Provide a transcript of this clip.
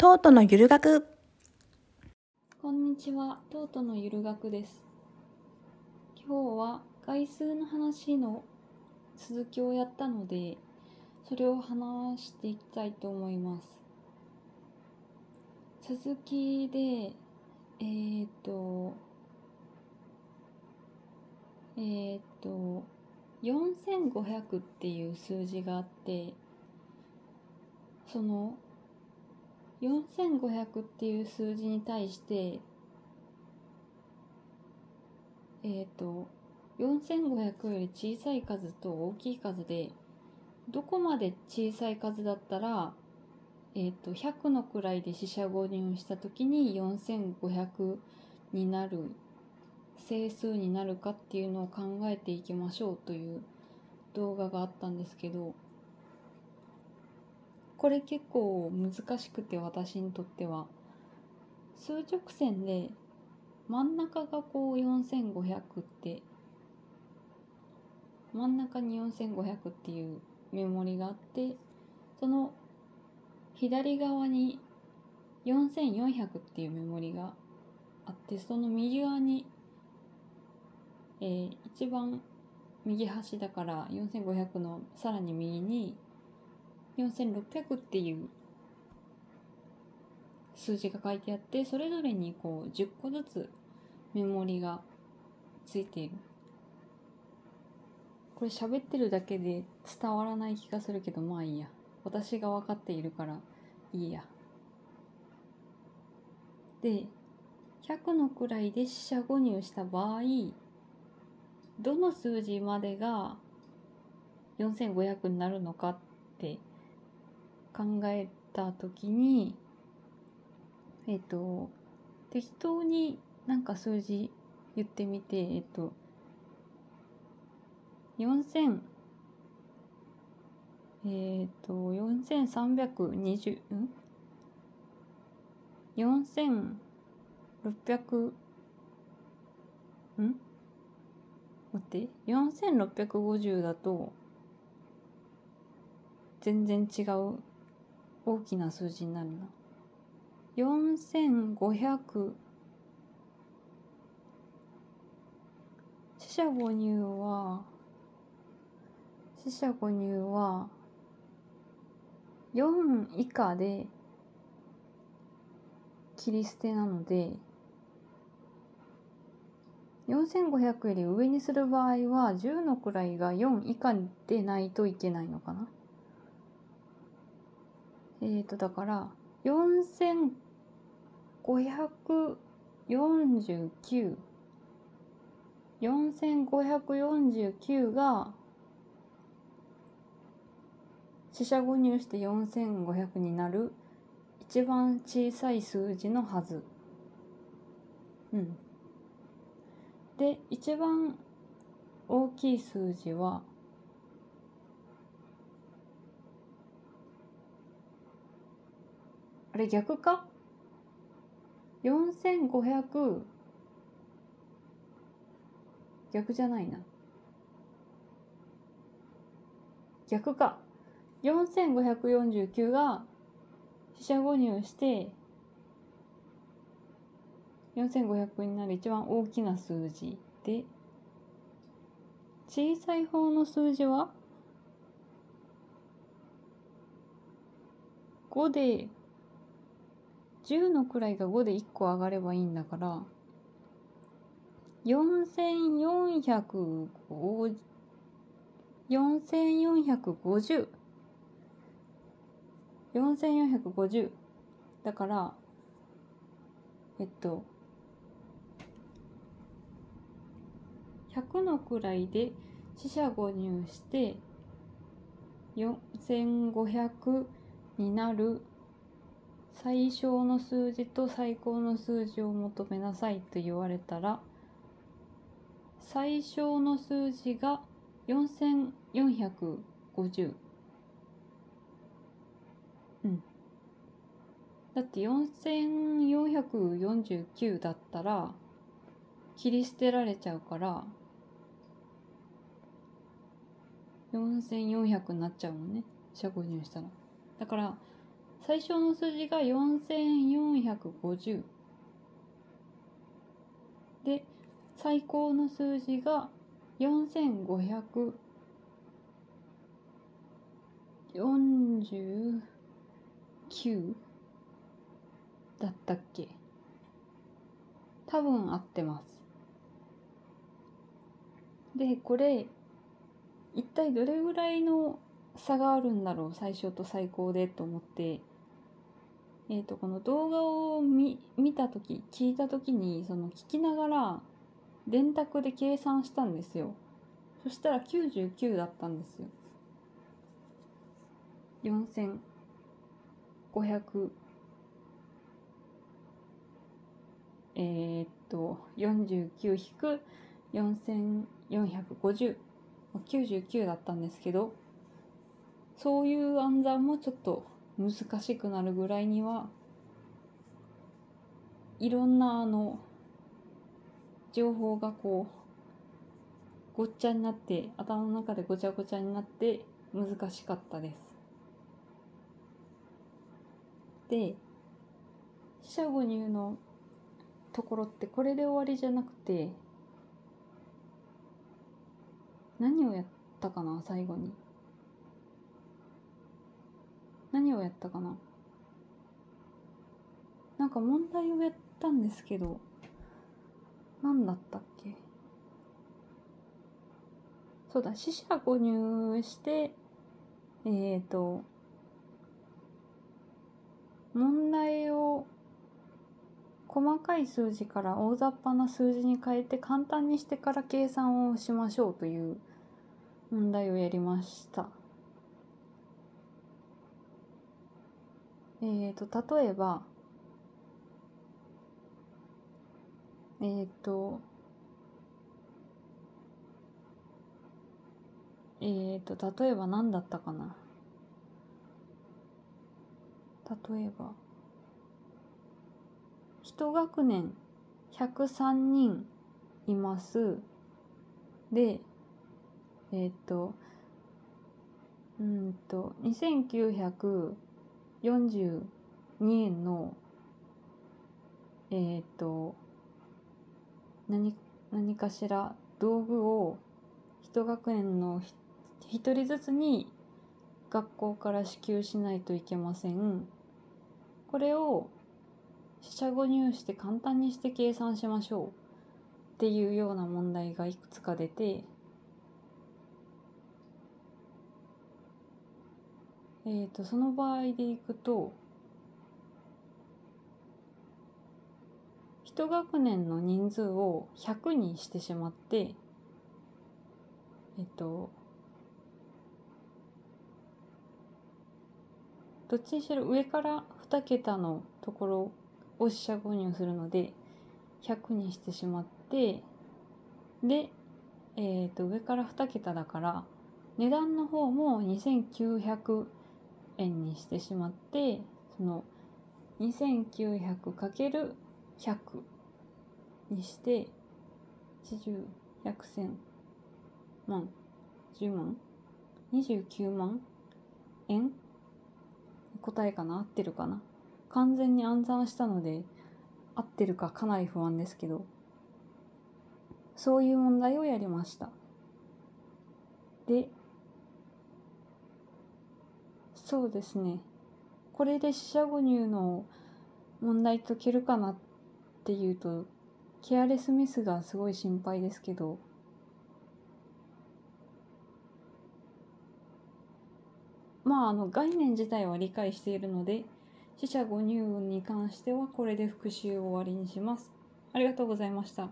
トートのゆる学こんにちは、トートのゆる学です。今日は概数の話の続きをやったので、それを話していきたいと思います。続きで、えーっと、えーっと、4500っていう数字があって、その4500っていう数字に対してえっ、と4500より小さい数と大きい数でどこまで小さい数だったらえっ、と100の位で四捨五入した時に4500になる整数になるかっていうのを考えていきましょうという動画があったんですけどこれ結構難しくて私にとっては。数直線で真ん中がこう4500って真ん中に4500っていうメモリがあってその左側に4400っていうメモリがあってその右側に、えー一番右端だから4500のさらに右に4600っていう数字が書いてあってそれぞれにこう10個ずつメモリがついている。これ喋ってるだけで伝わらない気がするけどまあいいや。私が分かっているからいいや。で100の位で四捨五入した場合どの数字までが4500になるのかって考えた時にえっ、と適当になんか数字言ってみてえっ、と4000えっ、と4320ん？4600ん？待って4650だと全然違う大きな数字になるな。4500四捨五入は四捨五入は4以下で切り捨てなので4500より上にする場合は10の位が4以下でないといけないのかな。えーとだから4549 4549が四捨五入して4500になる一番小さい数字のはず。うん。で一番大きい数字はあれ逆か ?4500 逆じゃないな。逆か。4549が四捨五入して4500になる一番大きな数字で小さい方の数字は？5で10の位が5で1個上がればいいんだから4450 4450 4450だからえっと100の位で四捨五入して4500になる最小の数字と最高の数字を求めなさいと言われたら最小の数字が4450うん。だって4449だったら切り捨てられちゃうから4400になっちゃうもんね。四捨五入したら。だから最小の数字が4450で最高の数字が4549だったっけ？多分合ってます。でこれ一体どれぐらいの差があるんだろう？最小と最高でと思ってえーと、この動画を見見た時聞いた時にその聞きながら電卓で計算したんですよ。そしたら99だったんですよ。4500えー、っと49-4450 99だったんですけどそういう暗算もちょっと難しくなるぐらいにはいろんなあの情報がこうごっちゃになって頭の中でごちゃごちゃになって難しかったです。で四捨五入のところってこれで終わりじゃなくて何をやったかな最後に。何をやったかな？なんか問題をやったんですけど何だったっけ？そうだ四捨五入してえっ、ー、と問題を細かい数字から大雑把な数字に変えて簡単にしてから計算をしましょうという問題をやりました。えーと、例えば、えっ、ー、と、えっ、ー、と、例えば何だったかな。例えば、一学年103人います。で、えっ、ー、と、うんと、2900 42円のえっ、ー、と何何かしら道具を一学年の一人ずつに学校から支給しないといけません。これを四捨五入して簡単にして計算しましょうっていうような問題がいくつか出てえーと、その場合でいくと一学年の人数を100にしてしまってえっとどっちにしろ上から2桁のところを四捨五入するので100にしてしまってで、えー、と上から2桁だから値段の方も2900円にしてしまってその 2900×100 にして80100100万10万29万円？答えかな？合ってるかな？完全に暗算したので合ってるかかなり不安ですけどそういう問題をやりました。でそうですねこれで四捨五入の問題解けるかなっていうとケアレスミスがすごい心配ですけどまああの概念自体は理解しているので四捨五入に関してはこれで復習を終わりにします。ありがとうございました。